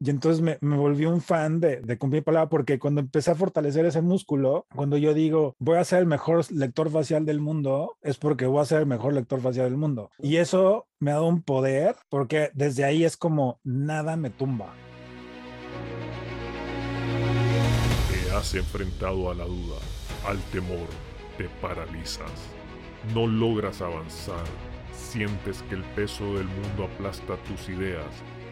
Y entonces me, volví un fan de, de cumplir palabra porque cuando empecé a fortalecer ese músculo, cuando yo digo voy a ser el mejor lector facial del mundo, es porque voy a ser el mejor lector facial del mundo. Y eso me ha dado un poder porque desde ahí es como nada me tumba. Te has enfrentado a la duda, al temor, te paralizas. No logras avanzar, sientes que el peso del mundo aplasta tus ideas,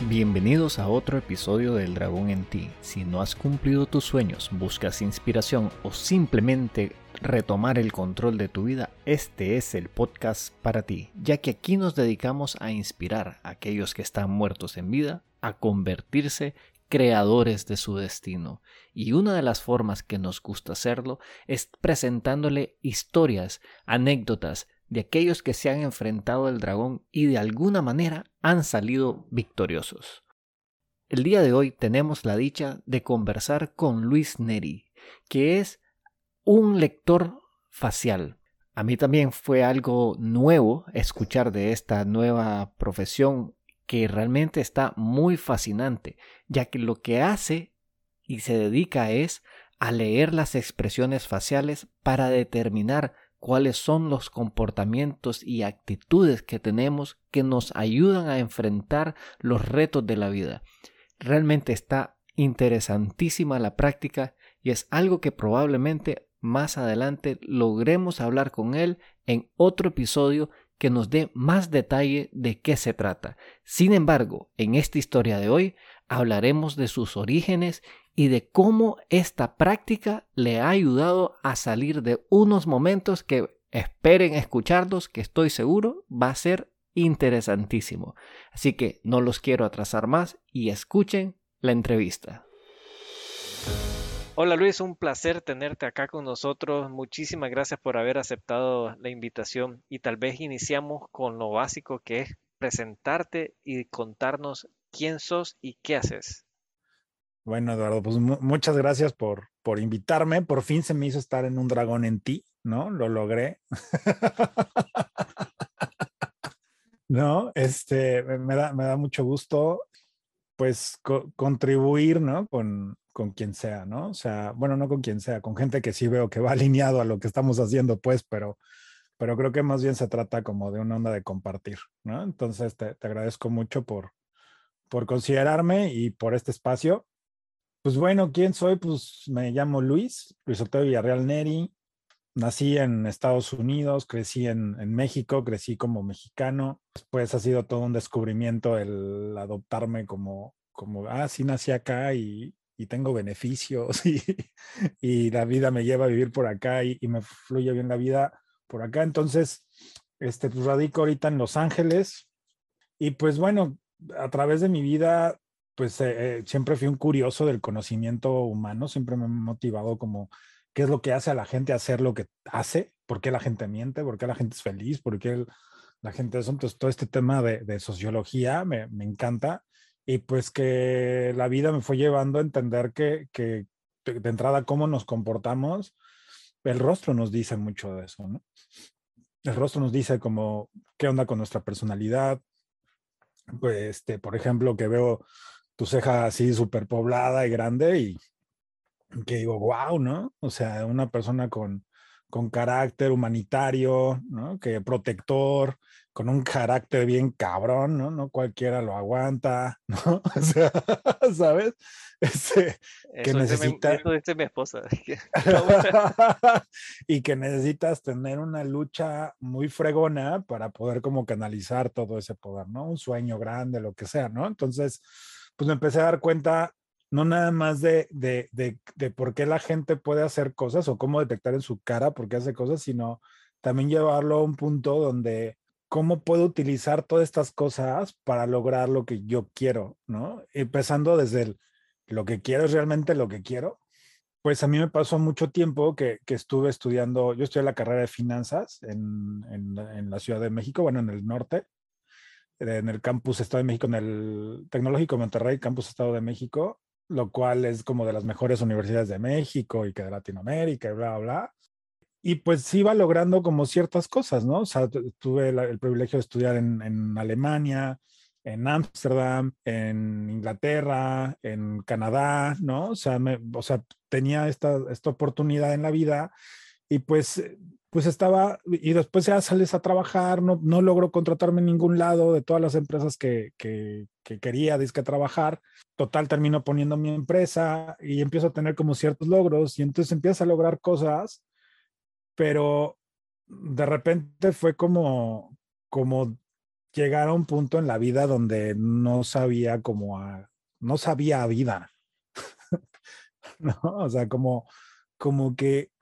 Bienvenidos a otro episodio del Dragón en ti. Si no has cumplido tus sueños, buscas inspiración o simplemente retomar el control de tu vida, este es el podcast para ti, ya que aquí nos dedicamos a inspirar a aquellos que están muertos en vida a convertirse creadores de su destino. Y una de las formas que nos gusta hacerlo es presentándole historias, anécdotas, de aquellos que se han enfrentado al dragón y de alguna manera han salido victoriosos. El día de hoy tenemos la dicha de conversar con Luis Neri, que es un lector facial. A mí también fue algo nuevo escuchar de esta nueva profesión que realmente está muy fascinante, ya que lo que hace y se dedica es a leer las expresiones faciales para determinar cuáles son los comportamientos y actitudes que tenemos que nos ayudan a enfrentar los retos de la vida. Realmente está interesantísima la práctica y es algo que probablemente más adelante logremos hablar con él en otro episodio que nos dé más detalle de qué se trata. Sin embargo, en esta historia de hoy hablaremos de sus orígenes y de cómo esta práctica le ha ayudado a salir de unos momentos que esperen escucharlos, que estoy seguro va a ser interesantísimo. Así que no los quiero atrasar más y escuchen la entrevista. Hola Luis, un placer tenerte acá con nosotros. Muchísimas gracias por haber aceptado la invitación y tal vez iniciamos con lo básico que es presentarte y contarnos quién sos y qué haces. Bueno, Eduardo, pues muchas gracias por, por invitarme. Por fin se me hizo estar en un dragón en ti, ¿no? Lo logré. no, este, me da, me da mucho gusto, pues, contribuir, ¿no? Con, con quien sea, ¿no? O sea, bueno, no con quien sea, con gente que sí veo que va alineado a lo que estamos haciendo, pues, pero, pero creo que más bien se trata como de una onda de compartir, ¿no? Entonces, te, te agradezco mucho por, por considerarme y por este espacio. Pues bueno, ¿quién soy? Pues me llamo Luis, Luis Octavio Villarreal Neri. Nací en Estados Unidos, crecí en, en, México, crecí como mexicano. Después ha sido todo un descubrimiento el adoptarme como, como ah, sí nací acá y, y tengo beneficios y, y, la vida me lleva a vivir por acá y, y, me fluye bien la vida por acá. Entonces, este, pues radico ahorita en Los Ángeles y pues bueno, a través de mi vida pues eh, siempre fui un curioso del conocimiento humano, siempre me ha motivado como qué es lo que hace a la gente hacer lo que hace, por qué la gente miente, por qué la gente es feliz, por qué la gente es... Entonces, todo este tema de, de sociología me, me, encanta. Y pues que la vida me fue llevando a entender que, que de entrada cómo nos comportamos, el rostro nos dice mucho de eso, ¿no? El rostro nos dice como qué onda con nuestra personalidad, pues, este, por ejemplo, que veo tu ceja así súper poblada y grande y que digo, wow, ¿no? O sea, una persona con, con carácter humanitario, ¿no? Que protector, con un carácter bien cabrón, ¿no? No cualquiera lo aguanta, ¿no? O sea, ¿sabes? Este, que eso necesita... eso dice mi esposa. y que necesitas tener una lucha muy fregona para poder como canalizar todo ese poder, ¿no? Un sueño grande, lo que sea, ¿no? Entonces, pues me empecé a dar cuenta no nada más de, de, de, de, por qué la gente puede hacer cosas o cómo detectar en su cara por qué hace cosas, sino también llevarlo a un punto donde cómo puedo utilizar todas estas cosas para lograr lo que yo quiero, ¿no? Empezando desde el, lo que quiero es realmente lo que quiero, pues a mí me pasó mucho tiempo que, que estuve estudiando, yo estudié la carrera de finanzas en, en, en, la Ciudad de México, bueno, en el norte, en el campus Estado de México, en el Tecnológico Monterrey, campus Estado de México, lo cual es como de las mejores universidades de México y que de Latinoamérica y bla, bla. Y pues iba logrando como ciertas cosas, ¿no? O sea, tuve la, el privilegio de estudiar en, en Alemania, en Ámsterdam, en Inglaterra, en Canadá, ¿no? O sea, me, o sea tenía esta, esta oportunidad en la vida y pues pues estaba, y después ya sales a trabajar, no, no logro contratarme en ningún lado de todas las empresas que, que, que quería disque trabajar. Total, termino poniendo mi empresa y empiezo a tener como ciertos logros y entonces empiezas a lograr cosas, pero de repente fue como, como llegar a un punto en la vida donde no sabía como a, no sabía a vida. ¿No? O sea, como, como que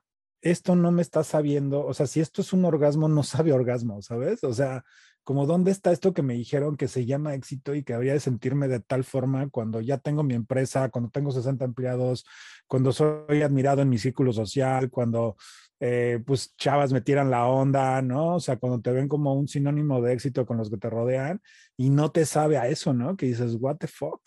esto no me está sabiendo, o sea, si esto es un orgasmo, no sabe orgasmo, ¿sabes? O sea, como dónde está esto que me dijeron que se llama éxito y que habría de sentirme de tal forma cuando ya tengo mi empresa, cuando tengo 60 empleados, cuando soy admirado en mi círculo social, cuando eh, pues chavas me tiran la onda, ¿no? O sea, cuando te ven como un sinónimo de éxito con los que te rodean y no te sabe a eso, ¿no? Que dices, what the fuck.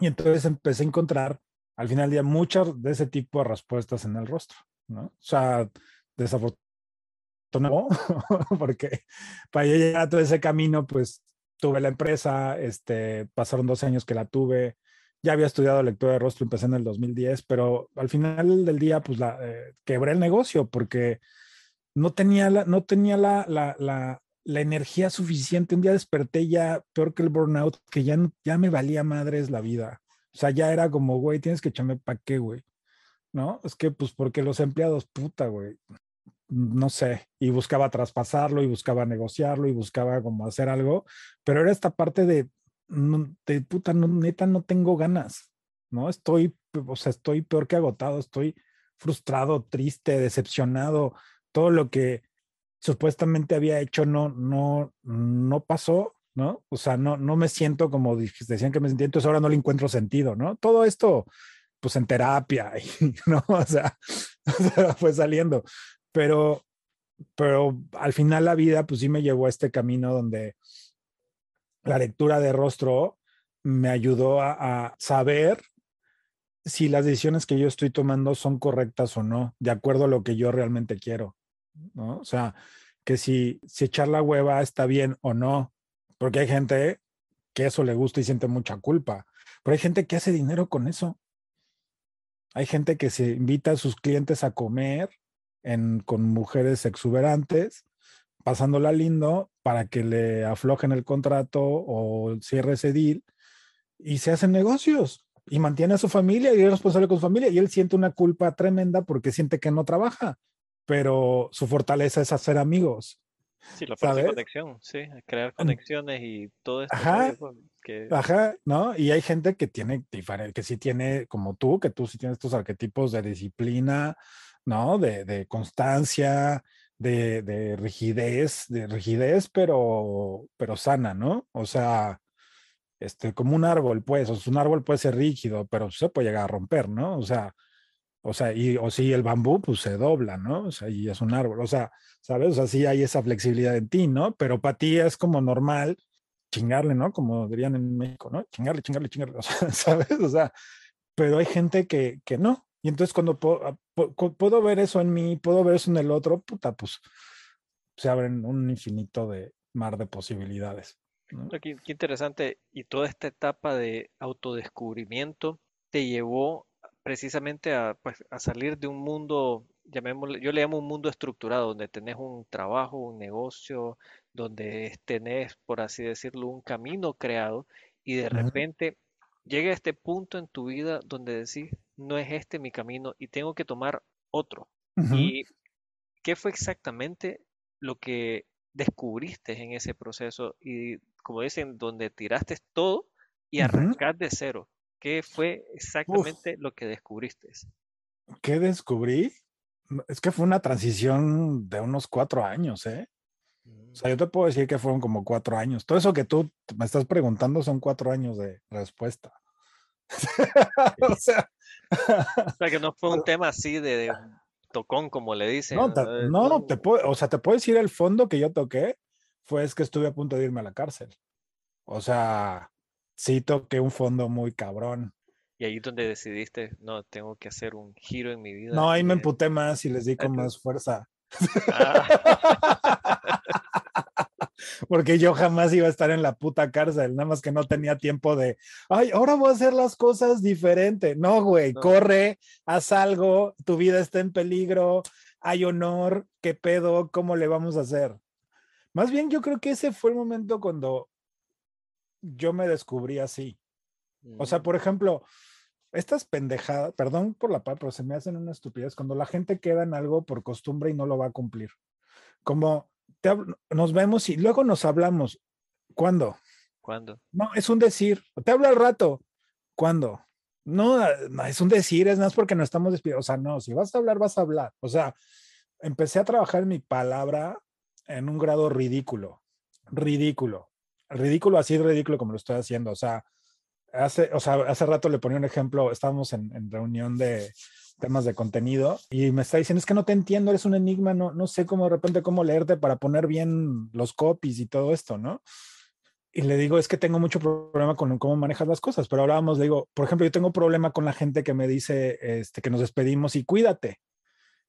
Y entonces empecé a encontrar al final del día muchas de ese tipo de respuestas en el rostro. ¿No? O sea, desafortunadamente, porque para llegar a todo ese camino, pues tuve la empresa, este, pasaron dos años que la tuve, ya había estudiado lectura de rostro, empecé en el 2010, pero al final del día, pues la, eh, quebré el negocio porque no tenía, la, no tenía la, la, la, la, energía suficiente. Un día desperté ya peor que el burnout, que ya, ya me valía madres la vida. O sea, ya era como, güey, tienes que echarme para qué, güey. ¿No? Es que, pues, porque los empleados, puta, güey, no sé, y buscaba traspasarlo y buscaba negociarlo y buscaba como hacer algo, pero era esta parte de, de puta, no, neta, no tengo ganas, ¿no? Estoy, o sea, estoy peor que agotado, estoy frustrado, triste, decepcionado, todo lo que supuestamente había hecho no, no, no pasó, ¿no? O sea, no, no me siento como decían que me sentía, entonces ahora no le encuentro sentido, ¿no? Todo esto pues en terapia, ¿no? O sea, fue saliendo. Pero, pero al final la vida, pues sí me llevó a este camino donde la lectura de rostro me ayudó a, a saber si las decisiones que yo estoy tomando son correctas o no, de acuerdo a lo que yo realmente quiero, ¿no? O sea, que si, si echar la hueva está bien o no, porque hay gente que eso le gusta y siente mucha culpa, pero hay gente que hace dinero con eso. Hay gente que se invita a sus clientes a comer en, con mujeres exuberantes, pasándola lindo para que le aflojen el contrato o cierre ese deal y se hacen negocios y mantiene a su familia y es responsable con su familia y él siente una culpa tremenda porque siente que no trabaja, pero su fortaleza es hacer amigos. Sí, la parte de conexión, sí, crear conexiones y todo esto. Ajá, que... Ajá, ¿no? Y hay gente que tiene, que sí tiene, como tú, que tú sí tienes estos arquetipos de disciplina, ¿no? De, constancia, de, de, rigidez, de rigidez, pero, pero sana, ¿no? O sea, este, como un árbol, pues, o sea, un árbol puede ser rígido, pero se puede llegar a romper, ¿no? O sea, o sea, y, o si el bambú, pues se dobla, ¿no? O sea, y es un árbol, o sea, ¿sabes? O sea, sí hay esa flexibilidad en ti, ¿no? Pero para ti es como normal chingarle, ¿no? Como dirían en México, ¿no? Chingarle, chingarle, chingarle, o sea, ¿sabes? O sea, pero hay gente que, que no. Y entonces cuando puedo, ah, puedo ver eso en mí, puedo ver eso en el otro, puta, pues se abren un infinito de mar de posibilidades. ¿no? Qué, qué interesante. Y toda esta etapa de autodescubrimiento te llevó precisamente a, pues, a salir de un mundo, llamémosle, yo le llamo un mundo estructurado, donde tenés un trabajo, un negocio, donde tenés, por así decirlo, un camino creado y de repente llega este punto en tu vida donde decís, no es este mi camino y tengo que tomar otro. ¿Y qué fue exactamente lo que descubriste en ese proceso? Y como dicen, donde tiraste todo y arrancar de cero. ¿Qué fue exactamente Uf. lo que descubriste? ¿Qué descubrí? Es que fue una transición de unos cuatro años, ¿eh? O sea, yo te puedo decir que fueron como cuatro años. Todo eso que tú me estás preguntando son cuatro años de respuesta. o sea, O sea, que no fue un tema así de, de tocón, como le dicen. no, te, no, un- te puedo, o sea, te puedo decir el fondo que yo toqué fue es que estuve a punto de irme a la cárcel. O sea, sí toqué un fondo muy cabrón. Y ahí es donde decidiste, no, tengo que hacer un giro en mi vida. No, ahí me emputé más y les di con más fuerza. Ah, Porque yo jamás iba a estar en la puta cárcel, nada más que no tenía tiempo de, ay, ahora voy a hacer las cosas diferente. No, güey, No. corre, haz algo, tu vida está en peligro, hay honor, ¿qué pedo? ¿Cómo le vamos a hacer? Más bien yo creo que ese fue el momento cuando yo me descubrí así. O sea, mm, por ejemplo, estas pendejadas, perdón por la palabra, pero se me hacen una estupidez cuando la gente queda en algo por costumbre y no lo va a cumplir. Como te hab- nos vemos y luego nos hablamos. ¿Cuándo? ¿Cuándo? No, es un decir. Te hablo al rato. ¿Cuándo? No, ah, no, es un decir, es más porque nos estamos despidiendo. O sea, no, si vas a hablar, vas a hablar. O sea, empecé a trabajar mi palabra en un grado ridículo. Ridículo. Ridículo, así de ridículo como lo estoy haciendo. O sea, hace, o sea, hace rato le ponía un ejemplo, estábamos en, en reunión de temas de contenido y me está diciendo, es que no te entiendo, eres un enigma, no, no sé cómo de repente cómo leerte para poner bien los copies y todo esto, ¿no? Y le digo, es que tengo mucho problema con cómo manejas las cosas, pero hablábamos, le digo, por ejemplo, yo tengo problema con la gente que me dice este, que nos despedimos y cuídate.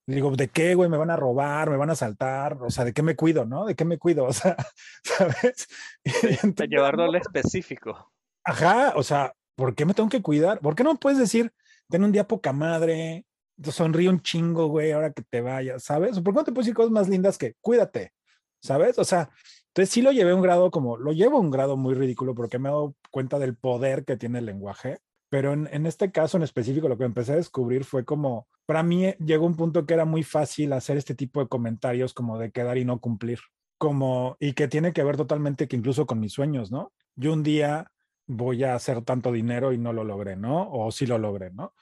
Le digo, ¿de qué, güey? ¿Me van a robar? ¿Me van a asaltar? O sea, ¿de qué me cuido, no? ¿De qué me cuido? O sea, ¿sabes? Y De entonces, llevarlo al específico. Ajá, o sea, ¿por qué me tengo que cuidar? ¿Por qué no puedes decir, ten un día poca madre, sonríe un chingo, güey, ahora que te vayas, ¿sabes? ¿O ¿Por qué no te puedes decir cosas más lindas que cuídate, ¿sabes? O sea, entonces sí lo llevé a un grado como, lo llevo a un grado muy ridículo porque me he dado cuenta del poder que tiene el lenguaje, pero en, en este caso en específico lo que empecé a descubrir fue como, para mí llegó un punto que era muy fácil hacer este tipo de comentarios como de quedar y no cumplir, como, y que tiene que ver totalmente que incluso con mis sueños, ¿no? Yo un día voy a hacer tanto dinero y no lo logré, ¿no? O sí lo logré, ¿no?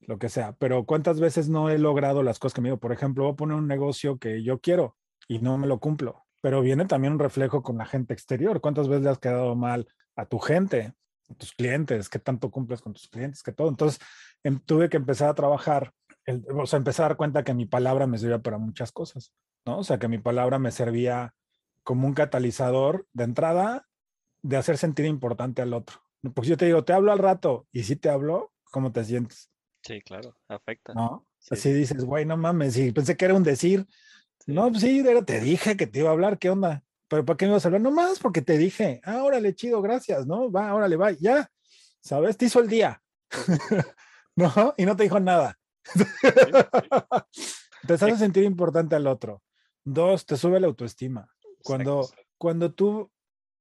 Lo que sea. Pero ¿cuántas veces no he logrado las cosas que me digo? Por ejemplo, voy a poner un negocio que yo quiero y no me lo cumplo. Pero viene también un reflejo con la gente exterior. ¿Cuántas veces le has quedado mal a tu gente, a tus clientes? ¿Qué tanto cumples con tus clientes? ¿Qué todo? Entonces, em, tuve que empezar a trabajar, el- o sea, empezar a dar cuenta que mi palabra me servía para muchas cosas, ¿no? O sea, que mi palabra me servía como un catalizador de entrada de hacer sentir importante al otro. Porque yo te digo, te hablo al rato y si te hablo, ¿cómo te sientes? Sí, claro, afecta. ¿No? Sí, Así dices, güey, no mames, y pensé que era un decir. sí. No, pues sí, te dije que te iba a hablar, ¿qué onda? Pero ¿para qué me ibas a hablar? No más porque te dije, ah, órale, chido, gracias, ¿no? Va, órale, va, ya, ¿sabes? Te hizo el día, ¿no? Y no te dijo nada. te hace sentir importante al otro. Dos, te sube la autoestima. Cuando, Exacto. cuando tú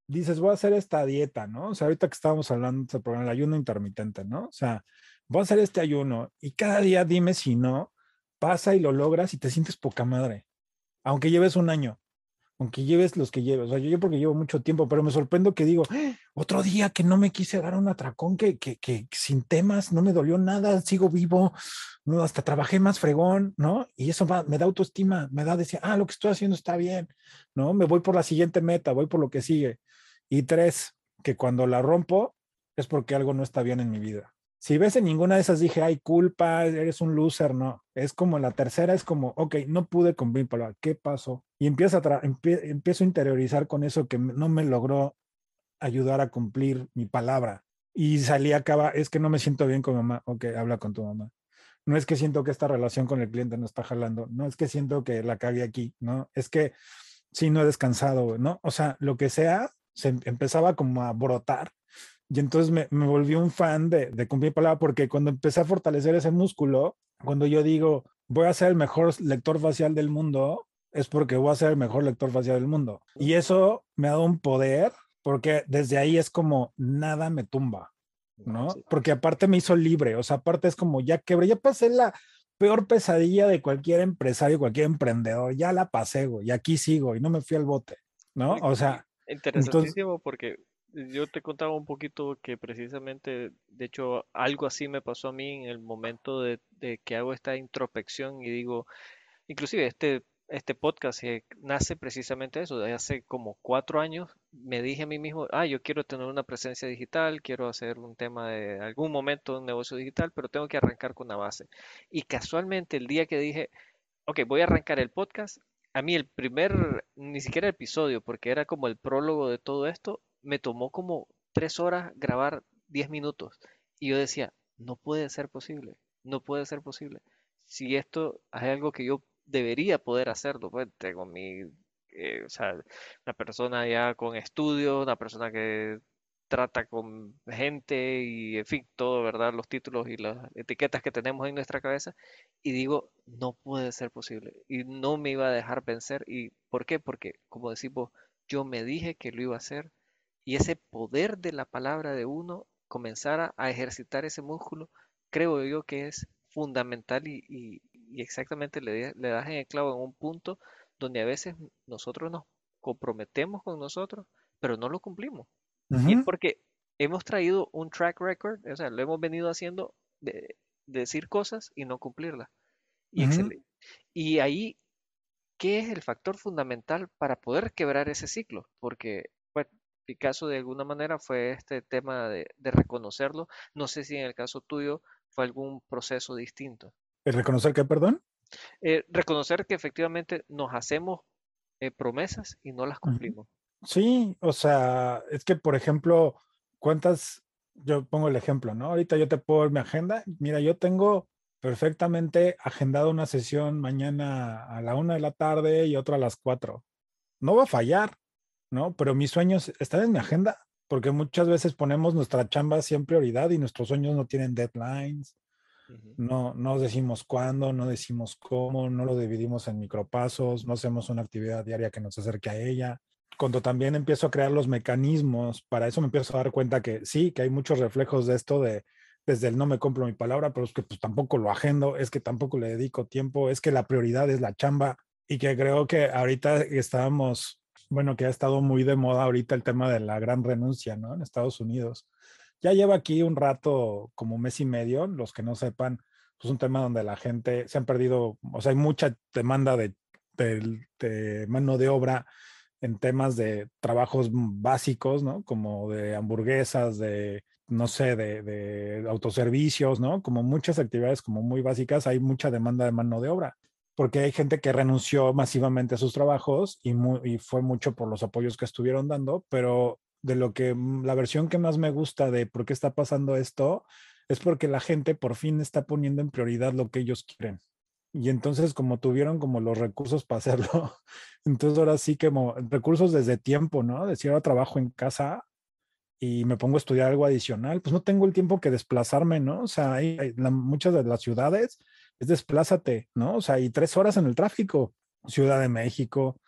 dices, voy a hacer esta dieta, ¿no? O sea, ahorita que estábamos hablando de este programa, el ayuno intermitente, ¿no? O sea, voy a hacer este ayuno y cada día dime si no, pasa y lo logras y te sientes poca madre. Aunque lleves un año, aunque lleves los que lleves. O sea, yo, yo porque llevo mucho tiempo, pero me sorprendo que digo, "Ah, otro día que no me quise dar un atracón, que, que, que sin temas, no me dolió nada, sigo vivo, hasta trabajé más fregón, ¿no? Y eso me da autoestima, me da decir, ah, lo que estoy haciendo está bien, ¿no? Me voy por la siguiente meta, voy por lo que sigue. Y tres, que cuando la rompo es porque algo no está bien en mi vida. Si ves en ninguna de esas dije, ay, culpa, eres un loser, no. Es como la tercera, es como, ok, no pude cumplir mi ¿qué pasó? Y empiezo a, empie- empiezo a interiorizar con eso que no me logró ayudar a cumplir mi palabra. Y salí a acabar, es que no me siento bien con mamá, ok, habla con tu mamá. No es que siento que esta relación con el cliente no está jalando, no es que siento que la cagué aquí, no, es que sí, no he descansado, ¿no? O sea, lo que sea, se em- empezaba como a brotar. Y entonces me, me volví un fan de, de cumplir palabra porque cuando empecé a fortalecer ese músculo, cuando yo digo, voy a ser el mejor lector facial del mundo, es porque voy a ser el mejor lector facial del mundo. Y eso me ha dado un poder porque desde ahí es como nada me tumba, ¿no? Porque aparte me hizo libre, o sea, aparte es como ya quebré, ya pasé la peor pesadilla de cualquier empresario, cualquier emprendedor, ya la pasé, güey, y aquí sigo y no me fui al bote, ¿no? O sea, Interesantísimo porque yo te contaba un poquito que precisamente, de hecho, algo así me pasó a mí en el momento de, de que hago esta introspección y digo, inclusive este este podcast que nace precisamente eso. De hace como cuatro años me dije a mí mismo, ah, yo quiero tener una presencia digital, quiero hacer un tema de algún momento un negocio digital, pero tengo que arrancar con una base. Y casualmente el día que dije, ok, voy a arrancar el podcast, a mí el primer, ni siquiera episodio, porque era como el prólogo de todo esto, me tomó como tres horas grabar diez minutos. Y yo decía, no puede ser posible, no puede ser posible. Si esto es algo que yo debería poder hacerlo, pues tengo mi, eh, o sea, una persona ya con estudios, una persona que trata con gente y, en fin, todo, ¿verdad? Los títulos y las etiquetas que tenemos en nuestra cabeza. Y digo, no puede ser posible. Y no me iba a dejar vencer. ¿Y por qué? Porque, como decimos, yo me dije que lo iba a hacer. Y ese poder de la palabra de uno, comenzara a ejercitar ese músculo, creo yo que es fundamental y, exactamente le, le das en el clavo en un punto donde a veces nosotros nos comprometemos con nosotros, pero no lo cumplimos. Y es porque hemos traído un track record, o sea, lo hemos venido haciendo de, decir cosas y no cumplirlas. Y, y ahí, ¿qué es el factor fundamental para poder quebrar ese ciclo? Porque, bueno, mi caso de alguna manera fue este tema de, reconocerlo. No sé si en el caso tuyo fue algún proceso distinto. ¿El reconocer qué, perdón? Eh, reconocer que efectivamente nos hacemos eh, promesas y no las cumplimos. Sí, o sea, es que, por ejemplo, ¿cuántas? Yo pongo el ejemplo, ¿no? Ahorita yo te puedo ver mi agenda. Mira, yo tengo perfectamente agendado una sesión mañana a la una de la tarde y otra a las cuatro. No va a fallar, ¿no? Pero mis sueños están en mi agenda, porque muchas veces ponemos nuestra chamba siempre prioridad y nuestros sueños no tienen deadlines. No, no decimos cuándo, no decimos cómo, no lo dividimos en micropasos, no hacemos una actividad diaria que nos acerque a ella cuando también empiezo a crear los mecanismos, para eso me empiezo a dar cuenta que sí, que hay muchos reflejos de esto de desde el no me compro mi palabra, pero es que pues tampoco lo agendo, es que tampoco le dedico tiempo, es que la prioridad es la chamba y que creo que ahorita estábamos, bueno, que ha estado muy de moda ahorita el tema de la gran renuncia, ¿no? En Estados Unidos. Ya lleva aquí un rato, como un mes y medio, los que no sepan, pues un tema donde la gente se han perdido, o sea, hay mucha demanda de, de mano de obra en temas de trabajos básicos, ¿no? Como de hamburguesas, de, no sé, de, autoservicios, ¿no? Como muchas actividades como muy básicas, hay mucha demanda de mano de obra, porque hay gente que renunció masivamente a sus trabajos y, y fue mucho por los apoyos que estuvieron dando, pero de lo que mm, la versión que más me gusta de por qué está pasando esto es porque la gente por fin está poniendo en prioridad lo que ellos quieren. Y entonces como tuvieron como los recursos para hacerlo, entonces ahora sí que como recursos desde tiempo, ¿no? Decir, ahora trabajo en casa y me pongo a estudiar algo adicional, pues no tengo el tiempo que desplazarme, ¿no? O sea, hay, muchas de las ciudades es desplázate, ¿no? O sea, y tres horas en el tráfico. Ciudad de México,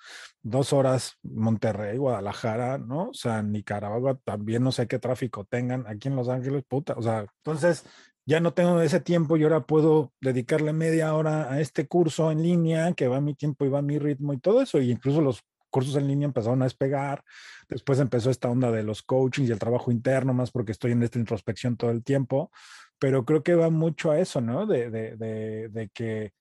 dos horas Monterrey, Guadalajara, ¿no? O sea, Nicaragua también no sé qué tráfico tengan. Aquí en Los Ángeles, puta. O sea, entonces ya no tengo ese tiempo y ahora puedo dedicarle media hora a este curso en línea que va a mi tiempo y va a mi ritmo y todo eso. Y incluso los cursos en línea empezaron a despegar. Después empezó esta onda de los coachings y el trabajo interno, más porque estoy en esta introspección todo el tiempo. Pero creo que va mucho a eso, ¿no? De, de, de, que,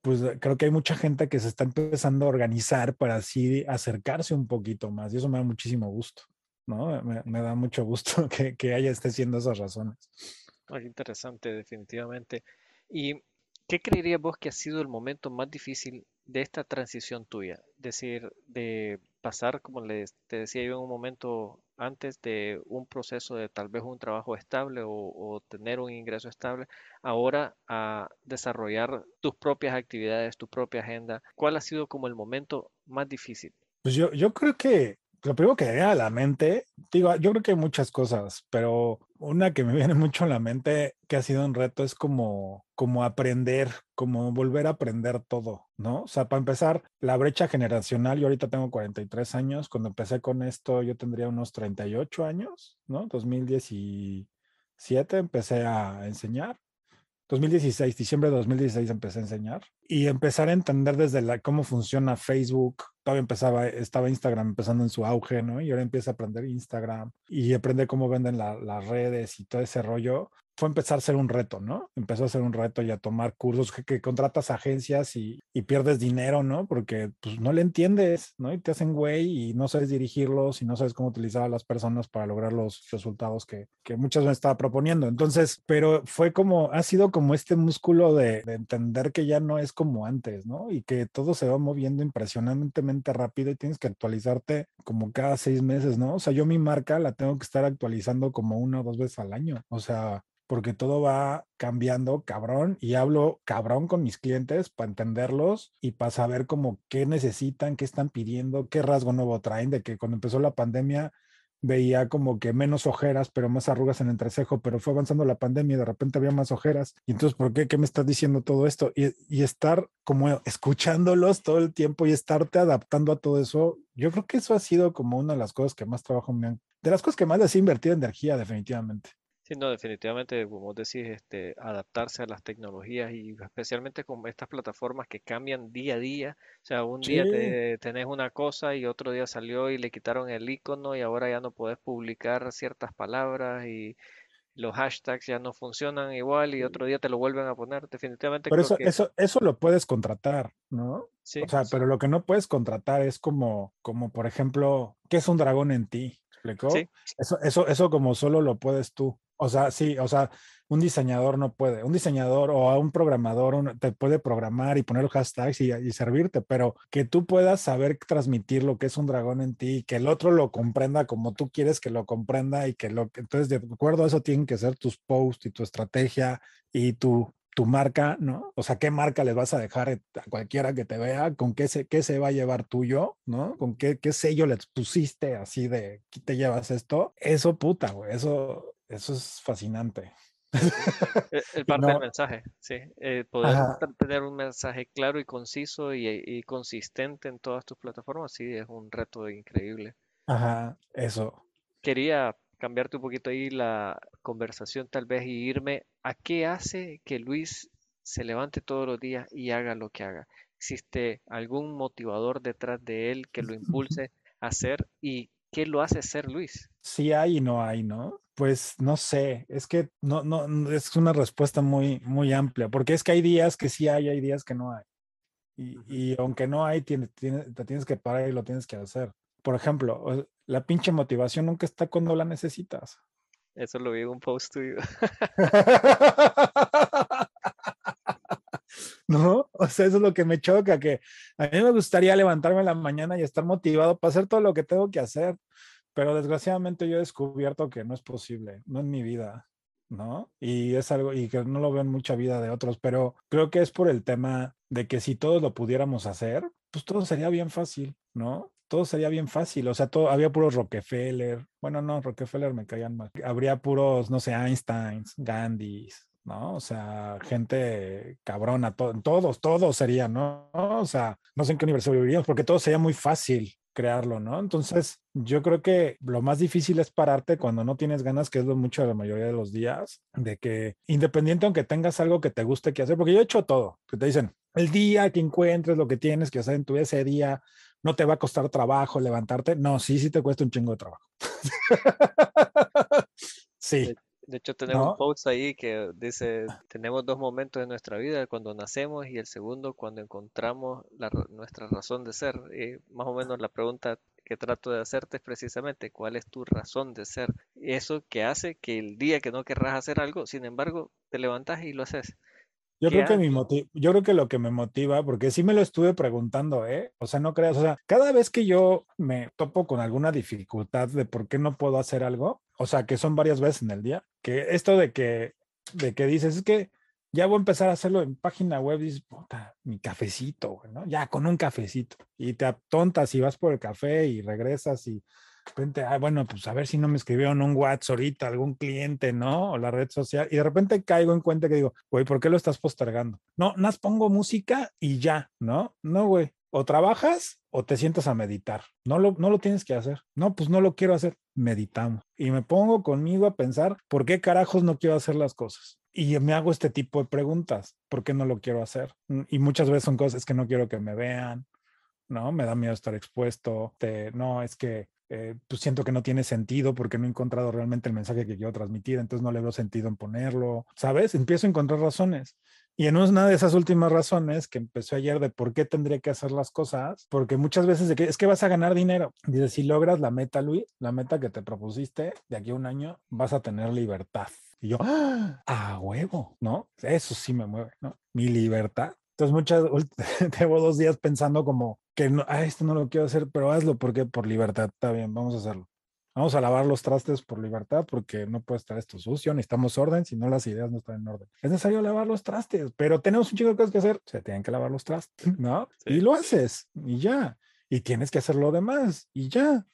pues creo que hay mucha gente que se está empezando a organizar para así acercarse un poquito más. Y eso me da muchísimo gusto, ¿no? Me, me da mucho gusto que, que haya esté siendo esas razones. Interesante, definitivamente. ¿Y qué creerías vos que ha sido el momento más difícil de esta transición tuya? Es decir, de pasar, como les, te decía yo en un momento antes, de un proceso de tal vez un trabajo estable o, tener un ingreso estable, ahora a desarrollar tus propias actividades, tu propia agenda. ¿Cuál ha sido como el momento más difícil? Pues yo, yo creo que lo primero que me viene a la mente, digo, yo creo que hay muchas cosas, pero una que me viene mucho a la mente que ha sido un reto es como, como aprender, como volver a aprender todo, ¿no? O sea, para empezar, la brecha generacional, yo ahorita tengo 43 años, cuando empecé con esto yo tendría unos 38 años, ¿no? 2017 empecé a enseñar 2016, diciembre de 2016 empecé a enseñar y empezar a entender desde la, cómo funciona Facebook. Todavía empezaba, estaba Instagram empezando en su auge, ¿no? Y ahora empieza a aprender Instagram y aprender cómo venden las redes y todo ese rollo. Fue empezar a ser un reto, ¿no? Empezó a ser un reto y a tomar cursos que, contratas agencias y, y, pierdes dinero, ¿no? Porque pues no le entiendes, ¿no? Y te hacen güey y no sabes dirigirlos y no sabes cómo utilizar a las personas para lograr los resultados que, que muchas veces estaba proponiendo. Entonces, pero fue como, ha sido como este músculo de, de entender que ya no es como antes, ¿no? Y que todo se va moviendo impresionantemente rápido y tienes que actualizarte como cada seis meses, ¿no? O sea, yo mi marca la tengo que estar actualizando como una o dos veces al año. O sea, porque todo va cambiando cabrón y hablo cabrón con mis clientes para entenderlos y para saber como qué necesitan, qué están pidiendo, qué rasgo nuevo traen, de que cuando empezó la pandemia veía como que menos ojeras, pero más arrugas en el entrecejo, pero fue avanzando la pandemia y de repente había más ojeras. Y entonces, ¿por qué? ¿Qué me estás diciendo todo esto? Y, estar como escuchándolos todo el tiempo y estarte adaptando a todo eso, yo creo que eso ha sido como una de las cosas que más trabajo me han, de las cosas que más les he invertido energía, definitivamente. Sí, no, definitivamente, como decís, este, adaptarse a las tecnologías y especialmente con estas plataformas que cambian día a día. O sea, un día te, tenés una cosa y otro día salió y le quitaron el icono y ahora ya no podés publicar ciertas palabras y los hashtags ya no funcionan igual y otro día te lo vuelven a poner. Definitivamente Pero creo eso, que eso, eso lo puedes contratar, ¿no? sí, O sea, sí, pero lo que no puedes contratar es como, como por ejemplo, ¿qué es un dragón en ti? ¿Me ¿Explicó? sí, Eso, eso, eso como solo lo puedes tú. O sea, sí, o sea, un diseñador no puede. Un diseñador o a un programador un- te puede programar y poner hashtags y, y servirte, pero que tú puedas saber transmitir lo que es un dragón en ti, que el otro lo comprenda como tú quieres que lo comprenda y que lo entonces de acuerdo a eso tienen que ser tus posts y tu estrategia y tu tu marca, ¿no? O sea, ¿qué marca les vas a dejar a cualquiera que te vea? ¿Con qué se, qué se va a llevar tuyo? ¿No? ¿Con qué, qué sello les pusiste así de, ¿qué te llevas esto? Eso, puta, güey, eso, eso es fascinante. el, el Y parte del mensaje, sí, eh, poder ajá, tener un mensaje claro y conciso y, y consistente en todas tus plataformas, sí, es un reto increíble. ajá, eso. Quería cambiarte un poquito ahí la conversación tal vez y irme a qué hace que Luis se levante todos los días y haga lo que haga. ¿Existe algún motivador detrás de él que lo impulse a hacer y qué lo hace ser Luis? Sí hay y no hay, ¿no? Pues no sé, es que no, no, es una respuesta muy, muy amplia, porque es que hay días que sí hay, hay días que no hay. Y, y aunque no hay, tiene- tiene- te tienes que parar y lo tienes que hacer. Por ejemplo, la pinche motivación nunca está cuando la necesitas. Eso lo vi en un post tuyo. ¿No? O sea, eso es lo que me choca, que a mí me gustaría levantarme en la mañana y estar motivado para hacer todo lo que tengo que hacer, pero desgraciadamente yo he descubierto que no es posible, no en mi vida, ¿no? Y es algo, y que no lo veo en mucha vida de otros, pero creo que es por el tema de que si todos lo pudiéramos hacer, pues todo sería bien fácil, ¿no? Todo sería bien fácil, o sea, todo, había puros Rockefeller, bueno, no, Rockefeller me caían mal, habría puros, no sé, Einsteins, Gandhis, ¿no? O sea, gente cabrona, to- todos, todos serían, ¿no? O sea, no sé en qué universo viviríamos, porque todo sería muy fácil crearlo, ¿no? Entonces, yo creo que lo más difícil es pararte cuando no tienes ganas, que es lo mucho de la mayoría de los días, de que independiente aunque tengas algo que te guste que hacer, porque yo he hecho todo, que te dicen, el día que encuentres lo que tienes que hacer en tu ese día, no te va a costar trabajo levantarte. No, sí, sí te cuesta un chingo de trabajo. sí, De, hecho, tenemos un post ahí que dice, tenemos dos momentos en nuestra vida, cuando nacemos y el segundo cuando encontramos la nuestra razón de ser. Y más o menos la pregunta que trato de hacerte es precisamente, ¿cuál es tu razón de ser? Eso que hace que el día que no querrás hacer algo, sin embargo, te levantas y lo haces. Yo ¿Qué creo que mi yo creo que lo que me motiva, porque sí me lo estuve preguntando, ¿eh? O sea, no creas, o sea, cada vez que yo me topo con alguna dificultad de por qué no puedo hacer algo, o sea, que son varias veces en el día, que esto de que, de que dices, es que ya voy a empezar a hacerlo en página web, dices, puta, mi cafecito, güey, ¿no? Ya con un cafecito. Y te atontas y vas por el café y regresas y de repente, ah, bueno, pues a ver si no me escribieron un WhatsApp ahorita, algún cliente, ¿no? O la red social. Y de repente caigo en cuenta que digo, güey, ¿por qué lo estás postergando? No, nada pongo música y ya, ¿no? No, güey. O trabajas o te sientas a meditar. No lo, no lo tienes que hacer. No, pues no lo quiero hacer. Meditamos. Y me pongo conmigo a pensar, ¿por qué carajos no quiero hacer las cosas? Y me hago este tipo de preguntas. ¿Por qué no lo quiero hacer? Mm, Y muchas veces son cosas que no quiero que me vean, ¿no? Me da miedo estar expuesto. Te, no, es que eh, pues siento que no tiene sentido porque no he encontrado realmente el mensaje que quiero transmitir, entonces no le veo sentido en ponerlo, ¿sabes? Empiezo a encontrar razones. Y en una de esas últimas razones que empezó ayer de por qué tendría que hacer las cosas, porque muchas veces es que vas a ganar dinero. Dice, si logras la meta, Luis, la meta que te propusiste de aquí a un año, vas a tener libertad. Y yo, ¡ah! A huevo, ¿no? Eso sí me mueve, ¿no? Mi libertad. Entonces, muchas, llevo dos días pensando como que no, ah, esto no lo quiero hacer, pero hazlo porque por libertad, está bien, vamos a hacerlo. Vamos a lavar los trastes por libertad porque no puede estar esto sucio, necesitamos orden, si no las ideas no están en orden. Es necesario lavar los trastes, pero tenemos un chico de cosas que hacer, se tienen que lavar los trastes, ¿no? Y lo haces y ya. Y tienes que hacer lo demás y ya.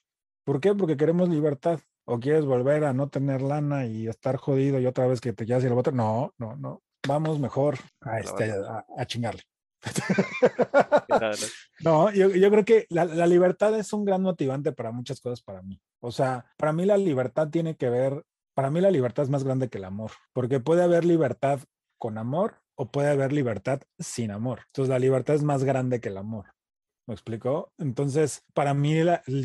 ¿Por qué? Porque queremos libertad. ¿O quieres volver a no tener lana y estar jodido y otra vez que te quedas y el voto? No, no, no. Vamos mejor a, este, a chingarle. no, yo, creo que la, libertad es un gran motivante para muchas cosas para mí. O sea, para mí la libertad tiene que ver, para mí la libertad es más grande que el amor, porque puede haber libertad con amor o puede haber libertad sin amor. Entonces la libertad es más grande que el amor. ¿Me explicó? Entonces, para mí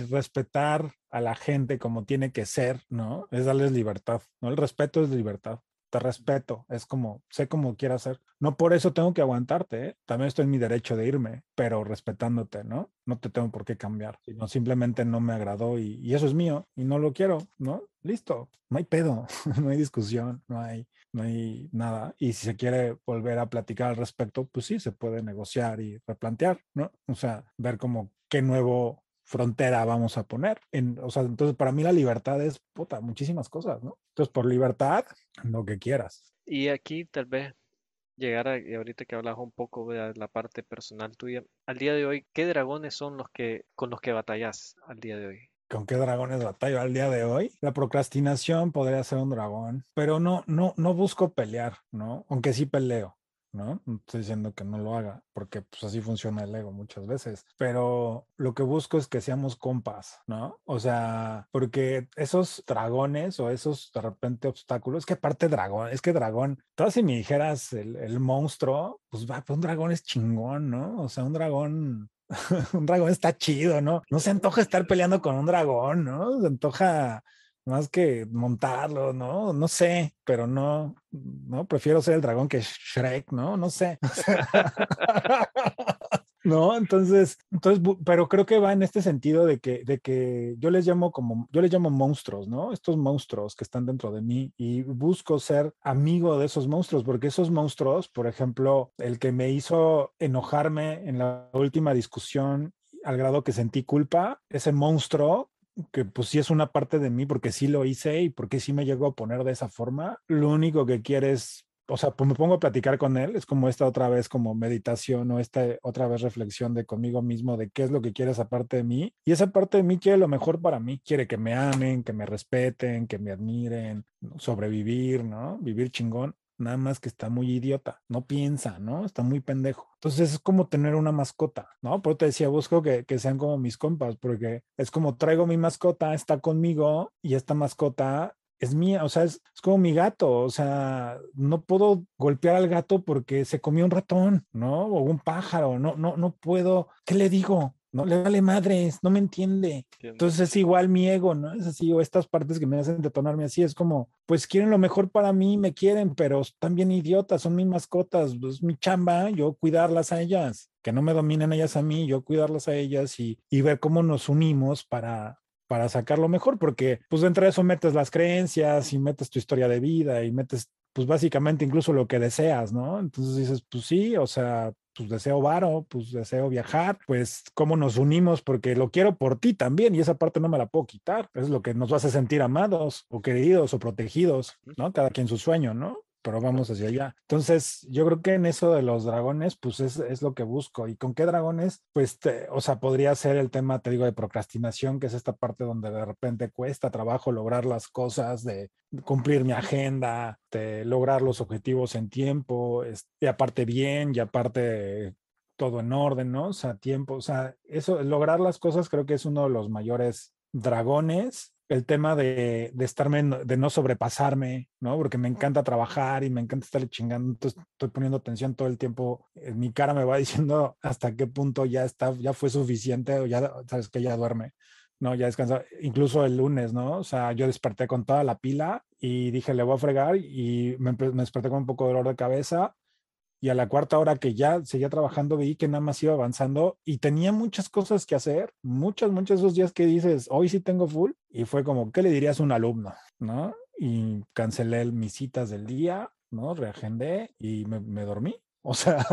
respetar a la gente como tiene que ser, ¿no? Es darles libertad, ¿no? El respeto es libertad te respeto, es como, sé cómo quiero hacer. No por eso tengo que aguantarte, ¿eh? también estoy en mi derecho de irme, pero respetándote, ¿no? No te tengo por qué cambiar, sino simplemente no me agradó y, y eso es mío y no lo quiero, ¿no? Listo, no hay pedo, no hay discusión, no hay, no hay nada. Y si se quiere volver a platicar al respecto, pues sí, se puede negociar y replantear, ¿no? O sea, ver como qué nuevo frontera vamos a poner. En, o sea, entonces para mí la libertad es, puta, muchísimas cosas, ¿no? Entonces por libertad, lo que quieras. Y aquí tal vez llegar a, ahorita que hablas un poco de la parte personal tuya, al día de hoy, ¿qué dragones son los que, con los que batallas al día de hoy? ¿Con qué dragones batallo al día de hoy? La procrastinación podría ser un dragón, pero no, no, no busco pelear, ¿no? Aunque sí peleo. ¿No? No estoy diciendo que no lo haga, porque pues así funciona el ego muchas veces, pero lo que busco es que seamos compas, ¿no? O sea, porque esos dragones o esos de repente obstáculos, que aparte dragón, es que dragón, todas si me dijeras el, monstruo, pues va, pues un dragón es chingón, ¿no? O sea, un dragón un dragón está chido, ¿no? No se antoja estar peleando con un dragón, ¿no? Se antoja más que montarlo, ¿no? No sé, pero no, no, prefiero ser el dragón que Shrek, ¿no? No sé. no, entonces, entonces, pero creo que va en este sentido de que, de que yo les llamo como, yo les llamo monstruos, ¿no? Estos monstruos que están dentro de mí y busco ser amigo de esos monstruos, porque esos monstruos, por ejemplo, el que me hizo enojarme en la última discusión al grado que sentí culpa, ese monstruo que pues sí es una parte de mí porque sí lo hice y porque sí me llego a poner de esa forma, lo único que quieres, o sea, pues me pongo a platicar con él, es como esta otra vez como meditación o esta otra vez reflexión de conmigo mismo de qué es lo que quiere esa de mí y esa parte de mí quiere lo mejor para mí, quiere que me amen, que me respeten, que me admiren, sobrevivir, ¿no? Vivir chingón nada más que está muy idiota, no piensa, ¿no? Está muy pendejo. Entonces es como tener una mascota, ¿no? Por eso te decía, busco que, que, sean como mis compas, porque es como traigo mi mascota, está conmigo y esta mascota es mía, o sea, es, es como mi gato, o sea, no puedo golpear al gato porque se comió un ratón, ¿no? O un pájaro, no, no, no puedo, ¿qué le digo? No le vale madres, no me entiende. Entonces es igual mi ego, ¿no? Es así, o estas partes que me hacen detonarme así, es como, pues quieren lo mejor para mí, me quieren, pero bien idiotas, son mis mascotas, es mi chamba, yo cuidarlas a ellas, que no me dominen ellas a mí, yo cuidarlas a ellas y, y ver cómo nos unimos para, para sacar lo mejor, porque pues dentro de eso metes las creencias y metes tu historia de vida y metes pues básicamente incluso lo que deseas, ¿no? Entonces dices, pues sí, o sea, pues deseo varo, pues deseo viajar, pues cómo nos unimos porque lo quiero por ti también y esa parte no me la puedo quitar. Es lo que nos hace sentir amados o queridos o protegidos, ¿no? Cada quien su sueño, ¿no? Pero vamos hacia allá. Entonces, yo creo que en eso de los dragones, pues es, es lo que busco. ¿Y con qué dragones? Pues, o sea, podría ser el tema, te digo, de procrastinación, que es esta parte donde de repente cuesta trabajo lograr las cosas, de cumplir mi agenda, de lograr los objetivos en tiempo, y aparte bien, y aparte todo en orden, ¿no? O sea, tiempo, o sea, eso, lograr las cosas creo que es uno de los mayores dragones el tema de, de estarme, de no sobrepasarme, ¿no? Porque me encanta trabajar y me encanta estar chingando, entonces estoy poniendo atención todo el tiempo. En mi cara me va diciendo hasta qué punto ya está, ya fue suficiente o ya sabes que ya duerme, ¿no? Ya descansaba, incluso el lunes, ¿no? O sea, yo desperté con toda la pila y dije, le voy a fregar y me, me desperté con un poco de dolor de cabeza y a la cuarta hora que ya seguía trabajando vi que nada más iba avanzando y tenía muchas cosas que hacer, muchas, muchos esos días que dices, hoy sí tengo full y fue como, ¿qué le dirías a un alumno? ¿No? Y cancelé mis citas del día, ¿no? Reagendé y me dormí. O sea,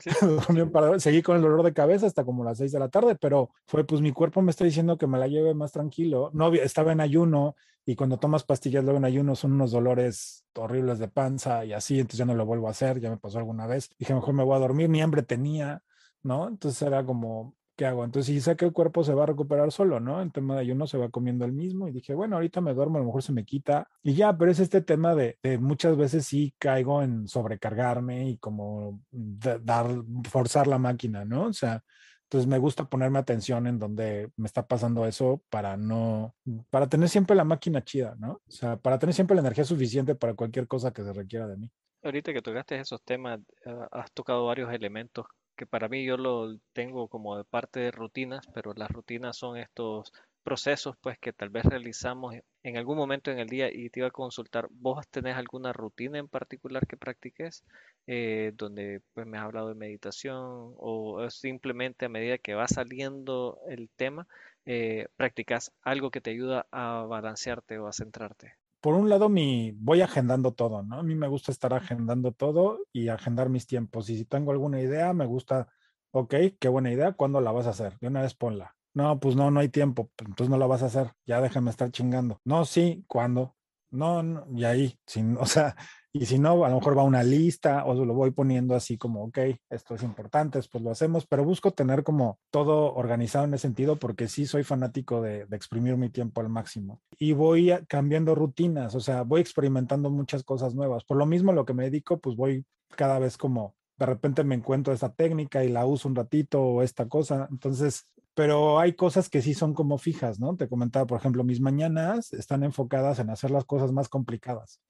seguí con el dolor de cabeza hasta como las seis de la tarde, pero fue pues mi cuerpo me está diciendo que me la lleve más tranquilo. No, estaba en ayuno y cuando tomas pastillas luego en ayuno son unos dolores horribles de panza y así, entonces ya no lo vuelvo a hacer, ya me pasó alguna vez. Dije, mejor me voy a dormir, ni hambre tenía, ¿no? Entonces era como, ¿qué hago? Entonces, si sé que el cuerpo se va a recuperar solo, ¿no? En tema de ayuno se va comiendo el mismo y dije, bueno, ahorita me duermo, a lo mejor se me quita y ya, pero es este tema de, muchas veces sí caigo en sobrecargarme y como dar, forzar la máquina, ¿no? O sea, entonces me gusta ponerme atención en donde me está pasando eso para no, para tener siempre la máquina chida, ¿no? O sea, para tener siempre la energía suficiente para cualquier cosa que se requiera de mí. Ahorita que tocaste esos temas, ah, has tocado varios elementos que para mí yo lo tengo como de parte de rutinas, pero las rutinas son estos procesos pues que tal vez realizamos en algún momento en el día y te iba a consultar, ¿vos tenés alguna rutina en particular que practiques eh, donde pues me has hablado de meditación o simplemente a medida que va saliendo el tema, eh, practicas algo que te ayuda a balancearte o a centrarte? Por un lado, mi, voy agendando todo, ¿no? A mí me gusta estar agendando todo y agendar mis tiempos. Y si tengo alguna idea, me gusta, ok, qué buena idea, ¿cuándo la vas a hacer? De una vez ponla. No, pues no, no hay tiempo, pues, entonces no la vas a hacer, ya déjame estar chingando. No, sí, ¿cuándo? No, no, y ahí, sin, o sea, y si no, a lo mejor va una lista o lo voy poniendo así como, ok, esto es importante, después lo hacemos, pero busco tener como todo organizado en ese sentido porque sí soy fanático de, de exprimir mi tiempo al máximo. Y voy cambiando rutinas, o sea, voy experimentando muchas cosas nuevas. Por lo mismo, lo que me dedico, pues voy cada vez como, de repente me encuentro esta técnica y la uso un ratito o esta cosa. Entonces, pero hay cosas que sí son como fijas, ¿no? Te comentaba, por ejemplo, mis mañanas están enfocadas en hacer las cosas más complicadas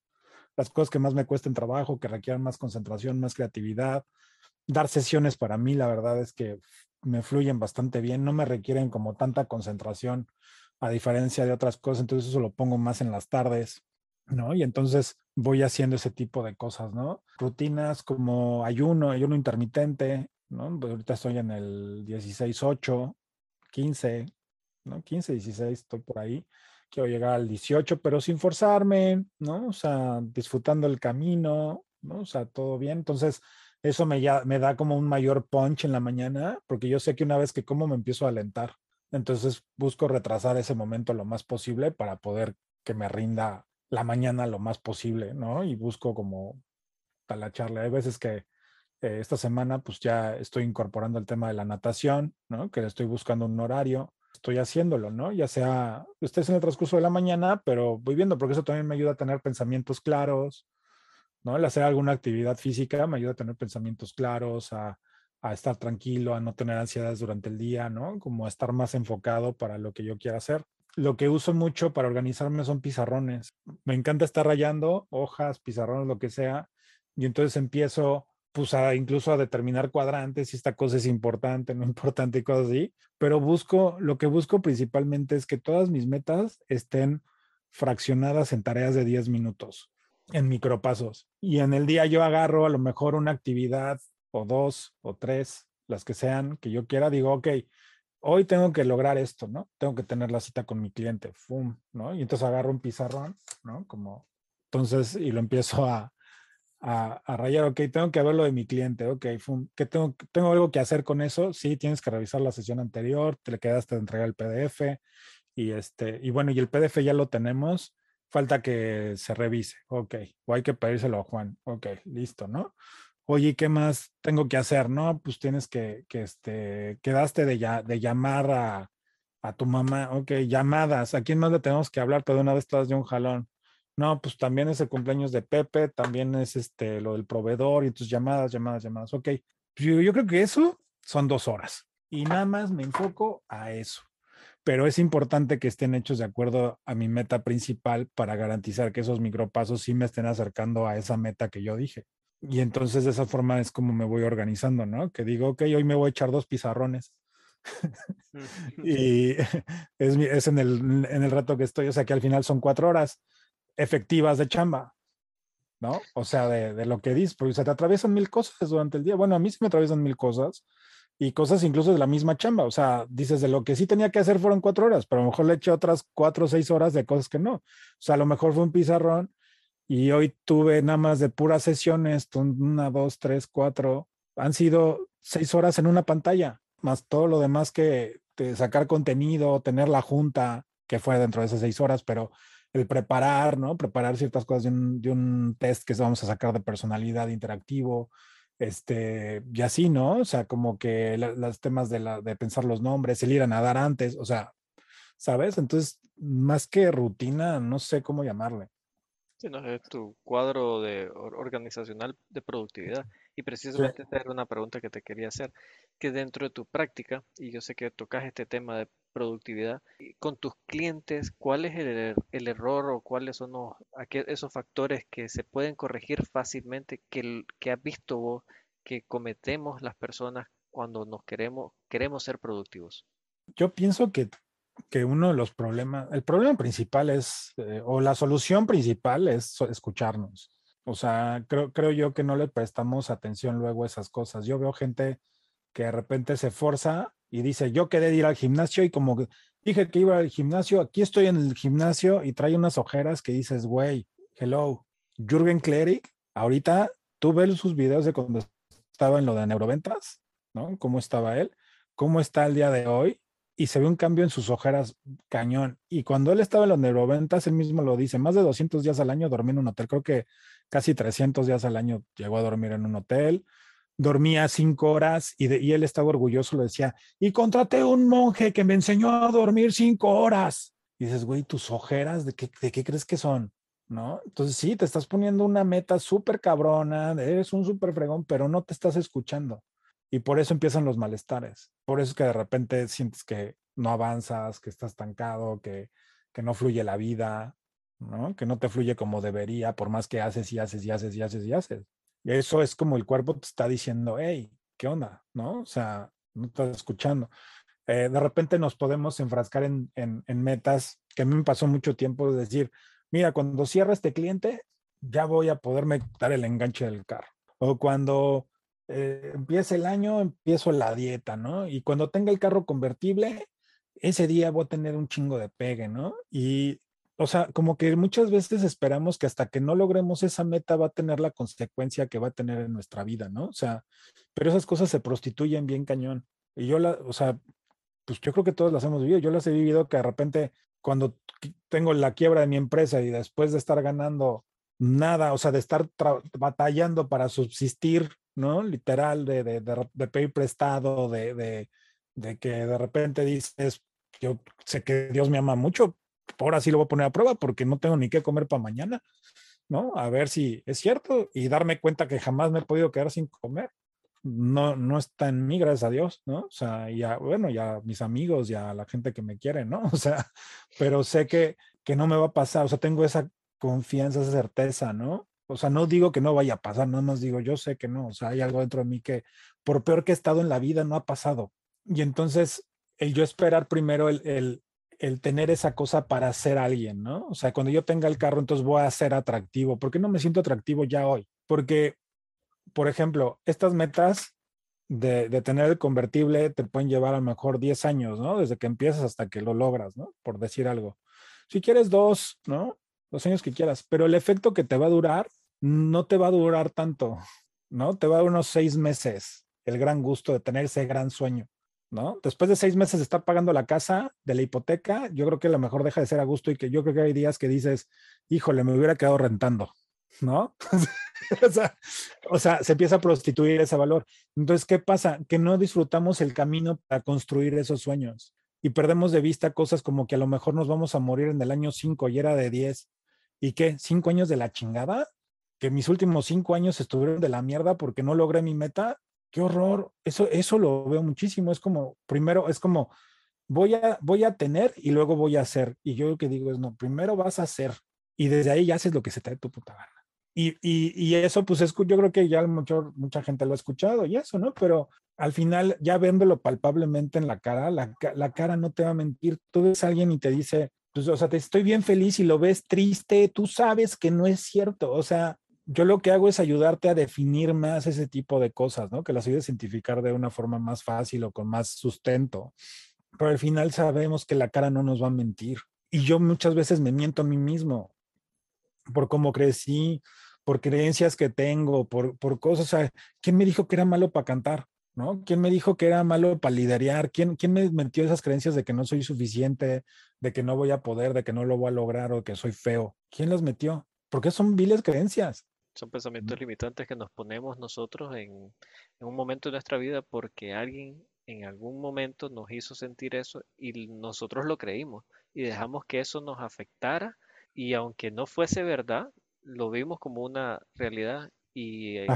las cosas que más me cuesten trabajo, que requieran más concentración, más creatividad. Dar sesiones para mí, la verdad es que me fluyen bastante bien, no me requieren como tanta concentración a diferencia de otras cosas, entonces eso lo pongo más en las tardes, ¿no? Y entonces voy haciendo ese tipo de cosas, ¿no? Rutinas como ayuno, ayuno intermitente, ¿no? Pues ahorita estoy en el 16-8, 15, ¿no? 15, 16, estoy por ahí quiero llegar al 18, pero sin forzarme, ¿no? O sea, disfrutando el camino, ¿no? O sea, todo bien. Entonces, eso me, ya, me da como un mayor punch en la mañana, porque yo sé que una vez que como me empiezo a alentar. Entonces, busco retrasar ese momento lo más posible para poder que me rinda la mañana lo más posible, ¿no? Y busco como talacharle. Hay veces que eh, esta semana, pues ya estoy incorporando el tema de la natación, ¿no? Que le estoy buscando un horario estoy haciéndolo, ¿no? Ya sea, estés en el transcurso de la mañana, pero voy viendo, porque eso también me ayuda a tener pensamientos claros, ¿no? El hacer alguna actividad física me ayuda a tener pensamientos claros, a, a estar tranquilo, a no tener ansiedades durante el día, ¿no? Como a estar más enfocado para lo que yo quiera hacer. Lo que uso mucho para organizarme son pizarrones. Me encanta estar rayando hojas, pizarrones, lo que sea, y entonces empiezo pues incluso a determinar cuadrantes, si esta cosa es importante, no importante y cosas así, pero busco, lo que busco principalmente es que todas mis metas estén fraccionadas en tareas de 10 minutos, en micropasos. Y en el día yo agarro a lo mejor una actividad o dos o tres, las que sean, que yo quiera, digo, ok, hoy tengo que lograr esto, ¿no? Tengo que tener la cita con mi cliente, ¡fum! ¿no? Y entonces agarro un pizarrón, ¿no? Como, entonces, y lo empiezo a, a, rayar, ok, tengo que ver lo de mi cliente, ok, que tengo, tengo algo que hacer con eso, sí, tienes que revisar la sesión anterior, te le quedaste de entregar el PDF y este, y bueno, y el PDF ya lo tenemos, falta que se revise, ok, o hay que pedírselo a Juan, ok, listo, ¿no? Oye, ¿qué más tengo que hacer? No, pues tienes que, que este, quedaste de, ya, de llamar a, a tu mamá, ok, llamadas, ¿a quién más le tenemos que hablar? De una vez todas de un jalón no, pues también es el cumpleaños de Pepe, también es este lo del proveedor y tus llamadas, llamadas, llamadas. Ok, yo, yo creo que eso son dos horas y nada más me enfoco a eso. Pero es importante que estén hechos de acuerdo a mi meta principal para garantizar que esos micropasos sí me estén acercando a esa meta que yo dije. Y entonces de esa forma es como me voy organizando, ¿no? Que digo, ok, hoy me voy a echar dos pizarrones. y es, es en, el, en el rato que estoy, o sea que al final son cuatro horas efectivas de chamba, ¿no? O sea, de, lo que dices, porque se te atraviesan mil cosas durante el día. Bueno, a mí sí me atraviesan mil cosas y cosas incluso de la misma chamba. O sea, dices, de lo que sí tenía que hacer fueron cuatro horas, pero a lo mejor le eché otras cuatro o seis horas de cosas que no. O sea, a lo mejor fue un pizarrón y hoy tuve nada más de puras sesiones, una, dos, tres, cuatro. Han sido seis horas en una pantalla, más todo lo demás que de sacar contenido, tener la junta, que fue dentro de esas seis horas, pero el preparar, ¿no? Preparar ciertas cosas de un, de un test que vamos a sacar de personalidad interactivo, este, y así, ¿no? O sea, como que los temas de, la, de pensar los nombres, el ir a nadar antes, o sea, ¿sabes? Entonces, más que rutina, no sé cómo llamarle. Sí, no, es tu cuadro de organizacional de productividad. Y precisamente esta era una pregunta que te quería hacer, que dentro de tu práctica, y yo sé que tocas este tema de productividad, con tus clientes, ¿cuál es el, el error o cuáles son esos factores que se pueden corregir fácilmente que, que has visto vos que cometemos las personas cuando nos queremos, queremos ser productivos? Yo pienso que que uno de los problemas, el problema principal es, eh, o la solución principal es escucharnos. O sea, creo, creo yo que no le prestamos atención luego a esas cosas. Yo veo gente que de repente se forza y dice, yo quedé ir al gimnasio y como dije que iba al gimnasio, aquí estoy en el gimnasio y trae unas ojeras que dices, güey, hello, Jürgen Klerik, ahorita tú ves sus videos de cuando estaba en lo de neuroventas, ¿no? ¿Cómo estaba él? ¿Cómo está el día de hoy? y se ve un cambio en sus ojeras cañón. Y cuando él estaba en los neuroventas, él mismo lo dice, más de 200 días al año dormí en un hotel, creo que casi 300 días al año llegó a dormir en un hotel, dormía cinco horas y, y él estaba orgulloso, lo decía, y contraté un monje que me enseñó a dormir cinco horas. Y dices, güey, tus ojeras, ¿de qué, de qué crees que son? ¿No? Entonces sí, te estás poniendo una meta súper cabrona, eres un súper fregón, pero no te estás escuchando. Y por eso empiezan los malestares. Por eso es que de repente sientes que no avanzas, que estás estancado, que, que no fluye la vida, ¿no? Que no te fluye como debería, por más que haces y haces y haces y haces y haces. Eso es como el cuerpo te está diciendo, hey, ¿qué onda? ¿No? O sea, no estás escuchando. Eh, de repente nos podemos enfrascar en, en, metas que a mí me pasó mucho tiempo de decir, mira, cuando cierra este cliente, ya voy a poderme dar el enganche del carro. O cuando eh, empieza el año, empiezo la dieta, ¿no? Y cuando tenga el carro convertible, ese día voy a tener un chingo de pegue, ¿no? Y, o sea, como que muchas veces esperamos que hasta que no logremos esa meta va a tener la consecuencia que va a tener en nuestra vida, ¿no? O sea, pero esas cosas se prostituyen bien cañón. Y yo la, o sea, pues yo creo que todos las hemos vivido. Yo las he vivido que de repente cuando tengo la quiebra de mi empresa y después de estar ganando nada, o sea, de estar batallando para subsistir ¿no? Literal, de, de, de, pedir prestado, de, de, de, que de repente dices, yo sé que Dios me ama mucho, ahora sí lo voy a poner a prueba porque no tengo ni qué comer para mañana, ¿no? A ver si es cierto y darme cuenta que jamás me he podido quedar sin comer. No, no está en mí, gracias a Dios, ¿no? O sea, ya, bueno, ya mis amigos, ya la gente que me quiere, ¿no? O sea, pero sé que, que no me va a pasar, o sea, tengo esa confianza, esa certeza, ¿no? O sea, no digo que no vaya a pasar, no más digo, yo sé que no, o sea, hay algo dentro de mí que por peor que he estado en la vida no ha pasado. Y entonces, el yo esperar primero el, el tener esa cosa para ser alguien, ¿no? O sea, cuando yo tenga el carro, entonces voy a ser atractivo. ¿Por qué no me siento atractivo ya hoy? Porque, por ejemplo, estas metas de, tener el convertible te pueden llevar a lo mejor 10 años, ¿no? Desde que empiezas hasta que lo logras, ¿no? Por decir algo. Si quieres dos, ¿no? los años que quieras, pero el efecto que te va a durar no te va a durar tanto, ¿no? Te va a dar unos seis meses el gran gusto de tener ese gran sueño, ¿no? Después de seis meses de estar pagando la casa, de la hipoteca, yo creo que lo mejor deja de ser a gusto y que yo creo que hay días que dices, híjole, me hubiera quedado rentando, ¿no? o, sea, o sea, se empieza a prostituir ese valor. Entonces, ¿qué pasa? Que no disfrutamos el camino para construir esos sueños y perdemos de vista cosas como que a lo mejor nos vamos a morir en el año 5 y era de 10 ¿Y qué? ¿Cinco años de la chingada? ¿Que mis últimos cinco años estuvieron de la mierda porque no logré mi meta? ¡Qué horror! Eso, eso lo veo muchísimo. Es como, primero, es como, voy a, voy a tener y luego voy a hacer. Y yo lo que digo es, no, primero vas a hacer y desde ahí ya haces lo que se te dé tu puta gana. Y, y, y, eso, pues, es, yo creo que ya mucho, mucha gente lo ha escuchado y eso, ¿no? Pero al final, ya viéndolo palpablemente en la cara, la, la, cara no te va a mentir. Tú ves a alguien y te dice, pues, o sea, te estoy bien feliz y lo ves triste, tú sabes que no es cierto. O sea, yo lo que hago es ayudarte a definir más ese tipo de cosas, ¿no? Que las ayudes a identificar de una forma más fácil o con más sustento. Pero al final sabemos que la cara no nos va a mentir. Y yo muchas veces me miento a mí mismo por cómo crecí, por creencias que tengo, por, por cosas. O ¿quién me dijo que era malo para cantar? ¿No? ¿Quién me dijo que era malo para liderear? ¿Quién, ¿Quién me metió esas creencias de que no soy suficiente, de que no voy a poder, de que no lo voy a lograr o que soy feo? ¿Quién las metió? Porque son viles creencias. Son pensamientos limitantes que nos ponemos nosotros en, en un momento de nuestra vida porque alguien en algún momento nos hizo sentir eso y nosotros lo creímos y dejamos que eso nos afectara y aunque no fuese verdad, lo vimos como una realidad y, eh,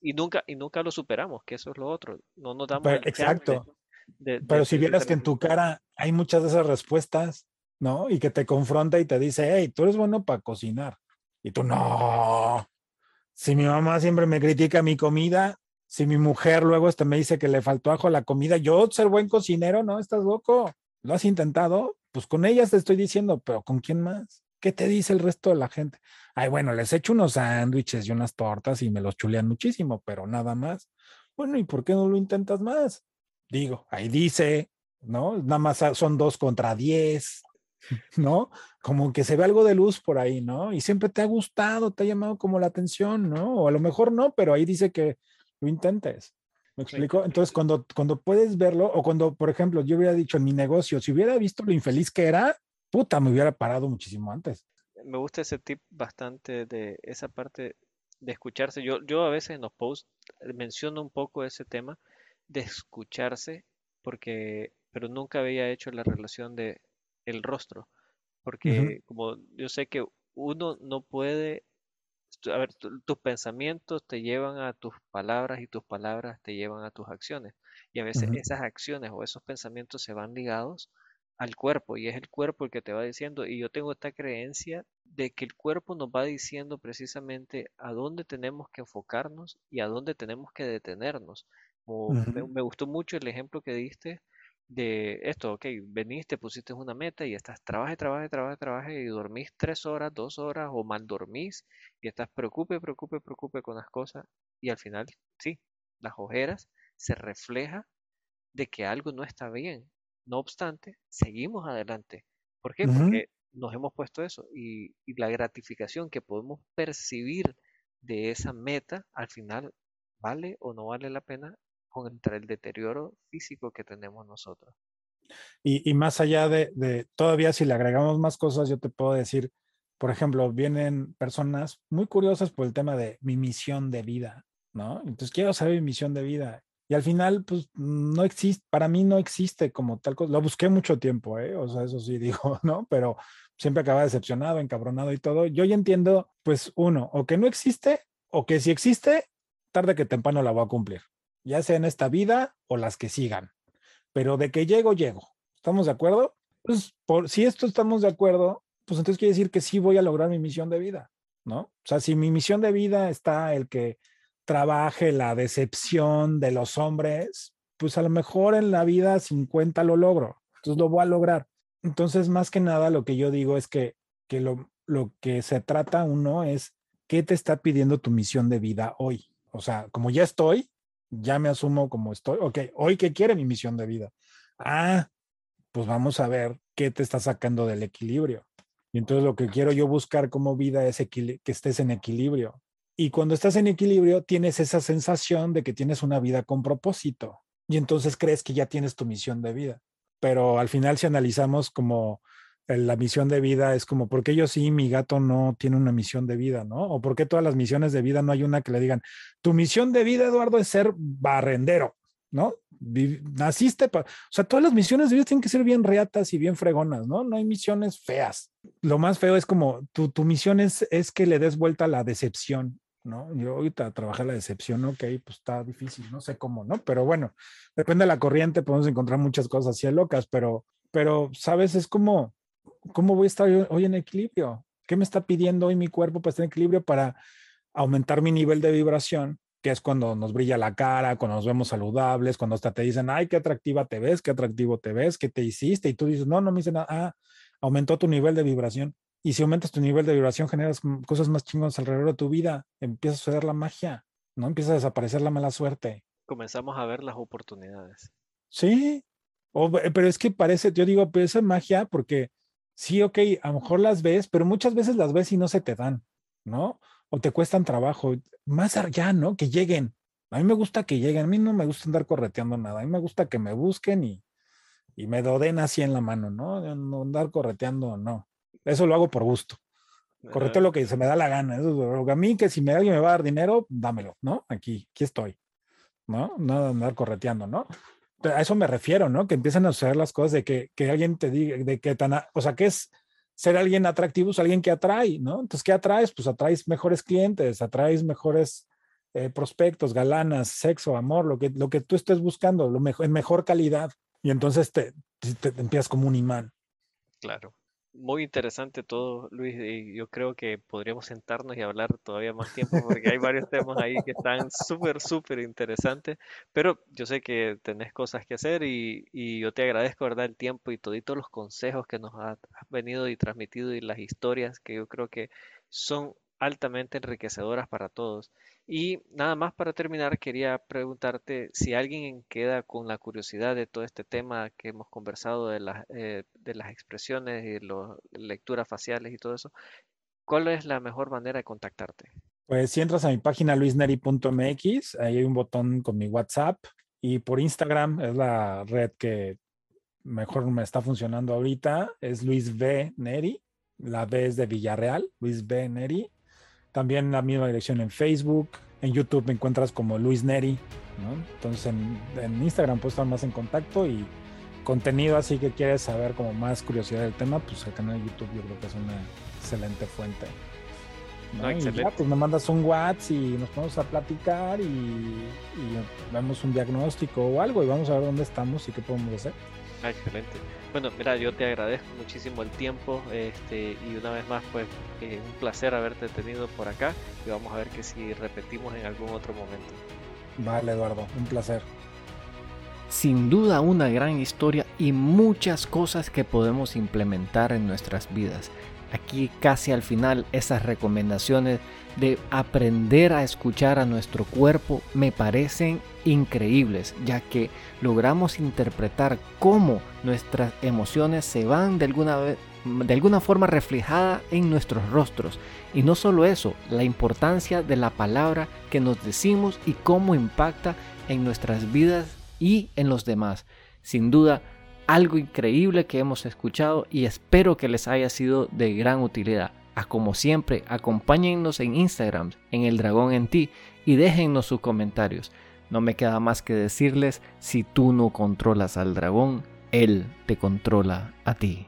y nunca y nunca lo superamos, que eso es lo otro. No nos damos exacto. Pero si vieras que en tu cara hay muchas de esas respuestas, ¿no? Y que te confronta y te dice, hey, tú eres bueno para cocinar. Y tú, no. Si mi mamá siempre me critica mi comida, si mi mujer luego este me dice que le faltó ajo a la comida, yo ser buen cocinero, ¿no? Estás loco. ¿Lo has intentado? Pues con ellas te estoy diciendo, pero ¿con quién más? ¿Qué te dice el resto de la gente? Ay, bueno, les echo unos sándwiches y unas tortas y me los chulean muchísimo, pero nada más. Bueno, ¿y por qué no lo intentas más? Digo, ahí dice, ¿no? Nada más son dos contra diez, ¿no? Como que se ve algo de luz por ahí, ¿no? Y siempre te ha gustado, te ha llamado como la atención, ¿no? O a lo mejor no, pero ahí dice que lo intentes. ¿Me explico? Entonces, cuando, cuando puedes verlo, o cuando, por ejemplo, yo hubiera dicho en mi negocio, si hubiera visto lo infeliz que era, puta, me hubiera parado muchísimo antes. Me gusta ese tip bastante de esa parte de escucharse. Yo, yo a veces en los posts menciono un poco ese tema de escucharse, porque, pero nunca había hecho la relación de el rostro, porque como yo sé que uno no puede, a ver, tus pensamientos te llevan a tus palabras y tus palabras te llevan a tus acciones, y a veces esas acciones o esos pensamientos se van ligados al cuerpo y es el cuerpo el que te va diciendo y yo tengo esta creencia de que el cuerpo nos va diciendo precisamente a dónde tenemos que enfocarnos y a dónde tenemos que detenernos. me, gustó mucho el ejemplo que diste de esto, ok, veniste, pusiste una meta y estás trabaje, trabaje, trabaje, trabaje y dormís tres horas, dos horas o mal dormís y estás preocupe, preocupe, preocupe con las cosas y al final, sí, las ojeras se refleja de que algo no está bien. No obstante, seguimos adelante. ¿Por qué? Porque nos hemos puesto eso y, y la gratificación que podemos percibir de esa meta al final vale o no vale la pena contra el deterioro físico que tenemos nosotros. Y, y más allá de, de, todavía si le agregamos más cosas, yo te puedo decir, por ejemplo, vienen personas muy curiosas por el tema de mi misión de vida, ¿no? Entonces quiero saber mi misión de vida. Y al final, pues no existe, para mí no existe como tal cosa. Lo busqué mucho tiempo, ¿eh? O sea, eso sí digo, ¿no? Pero siempre acaba decepcionado, encabronado y todo. Yo ya entiendo, pues uno, o que no existe, o que si existe, tarde que temprano la voy a cumplir ya sea en esta vida o las que sigan. Pero de que llego, llego. ¿Estamos de acuerdo? Pues por, si esto estamos de acuerdo, pues entonces quiere decir que sí voy a lograr mi misión de vida, ¿no? O sea, si mi misión de vida está el que trabaje la decepción de los hombres, pues a lo mejor en la vida 50 lo logro, entonces lo voy a lograr. Entonces, más que nada, lo que yo digo es que, que lo, lo que se trata uno es qué te está pidiendo tu misión de vida hoy. O sea, como ya estoy, ya me asumo como estoy. Ok, hoy qué quiere mi misión de vida. Ah, pues vamos a ver qué te está sacando del equilibrio. Y entonces lo que quiero yo buscar como vida es que estés en equilibrio. Y cuando estás en equilibrio, tienes esa sensación de que tienes una vida con propósito. Y entonces crees que ya tienes tu misión de vida. Pero al final, si analizamos como la misión de vida es como, ¿por qué yo sí, mi gato no tiene una misión de vida, ¿no? O ¿por qué todas las misiones de vida no hay una que le digan, tu misión de vida, Eduardo, es ser barrendero, ¿no? Naciste para... O sea, todas las misiones de vida tienen que ser bien reatas y bien fregonas, ¿no? No hay misiones feas. Lo más feo es como, tu, tu misión es, es que le des vuelta a la decepción, ¿no? Yo ahorita trabajar la decepción, ok, pues está difícil, no sé cómo, ¿no? Pero bueno, depende de la corriente, podemos encontrar muchas cosas así locas, pero, pero, ¿sabes? Es como ¿cómo voy a estar hoy en equilibrio? ¿Qué me está pidiendo hoy mi cuerpo para estar en equilibrio para aumentar mi nivel de vibración que es cuando nos brilla la cara, cuando nos vemos saludables, cuando hasta te dicen, ay, qué atractiva te ves, qué atractivo te ves, qué te hiciste, y tú dices, no, no me hice nada, ah, aumentó tu nivel de vibración. Y si aumentas tu nivel de vibración, generas cosas más chingonas alrededor de tu vida, empieza a suceder la magia, ¿no? Empieza a desaparecer la mala suerte. Comenzamos a ver las oportunidades. Sí, pero es que parece, yo digo, pero eso es magia porque sí, ok, a lo mejor las ves, pero muchas veces las ves y no se te dan, ¿no? O te cuestan trabajo. Más allá, ¿no? Que lleguen. A mí me gusta que lleguen, a mí no me gusta andar correteando nada, a mí me gusta que me busquen y, y me doden así en la mano, ¿no? No andar correteando, no. Eso lo hago por gusto. Correteo lo que se me da la gana. Eso, a mí que si me, alguien me va a dar dinero, dámelo, ¿no? Aquí, aquí estoy, ¿no? No andar correteando, ¿no? A eso me refiero, ¿no? Que empiezan a suceder las cosas de que, que alguien te diga, de que tan, o sea, que es ser alguien atractivo, es alguien que atrae, ¿no? Entonces, ¿qué atraes? Pues atraes mejores clientes, atraes mejores eh, prospectos, galanas, sexo, amor, lo que, lo que tú estés buscando, lo mejor, en mejor calidad. Y entonces te, te, te empiezas como un imán. Claro muy interesante todo, Luis, y yo creo que podríamos sentarnos y hablar todavía más tiempo porque hay varios temas ahí que están súper, súper interesantes, pero yo sé que tenés cosas que hacer y, y, yo te agradezco, ¿verdad?, el tiempo y todos los consejos que nos has venido y transmitido y las historias que yo creo que son altamente enriquecedoras para todos. Y nada más para terminar, quería preguntarte si alguien queda con la curiosidad de todo este tema que hemos conversado de, las eh, de las expresiones y las lecturas faciales y todo eso, ¿cuál es la mejor manera de contactarte? Pues si entras a mi página luisneri.mx, ahí hay un botón con mi WhatsApp y por Instagram es la red que mejor me está funcionando ahorita, es Luis V. Neri, la V es de Villarreal, Luis V. Neri también la misma dirección en Facebook. En YouTube me encuentras como Luis Neri. Entonces en, Instagram puedes estar más en contacto y contenido así que quieres saber como más curiosidad del tema, pues el canal de YouTube yo creo que es una excelente fuente. ya, pues me mandas un WhatsApp y nos ponemos a platicar y, y, vemos un diagnóstico o algo y vamos a ver dónde estamos y qué podemos hacer. Ah, excelente. Bueno, mira, yo te agradezco muchísimo el tiempo este, y una vez más, pues eh, un placer haberte tenido por acá y vamos a ver que si repetimos en algún otro momento. Vale, Eduardo, un placer. Sin duda una gran historia y muchas cosas que podemos implementar en nuestras vidas aquí casi al final esas recomendaciones de aprender a escuchar a nuestro cuerpo me parecen increíbles, ya que logramos interpretar cómo nuestras emociones se van de alguna, de alguna forma reflejada en nuestros rostros. Y no solo eso, la importancia de la palabra que nos decimos y cómo impacta en nuestras vidas y en los demás. Sin duda, algo increíble que hemos escuchado y espero que les haya sido de gran utilidad. Como siempre, acompáñennos en Instagram, en El Dragón en Ti, y déjennos sus comentarios. No me queda más que decirles, si tú no controlas al dragón, él te controla a ti.